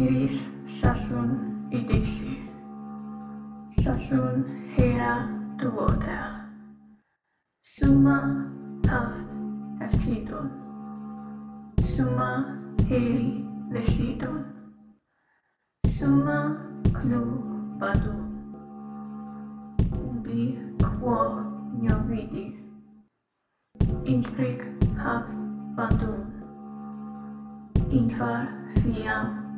iris Sassoon idixi. Sassoon hera duoda. Summa taft eftidon. Summa heri lesidon. Summa clu badu. Ubi quo novidi. Inspric haft bandum. Infar fiam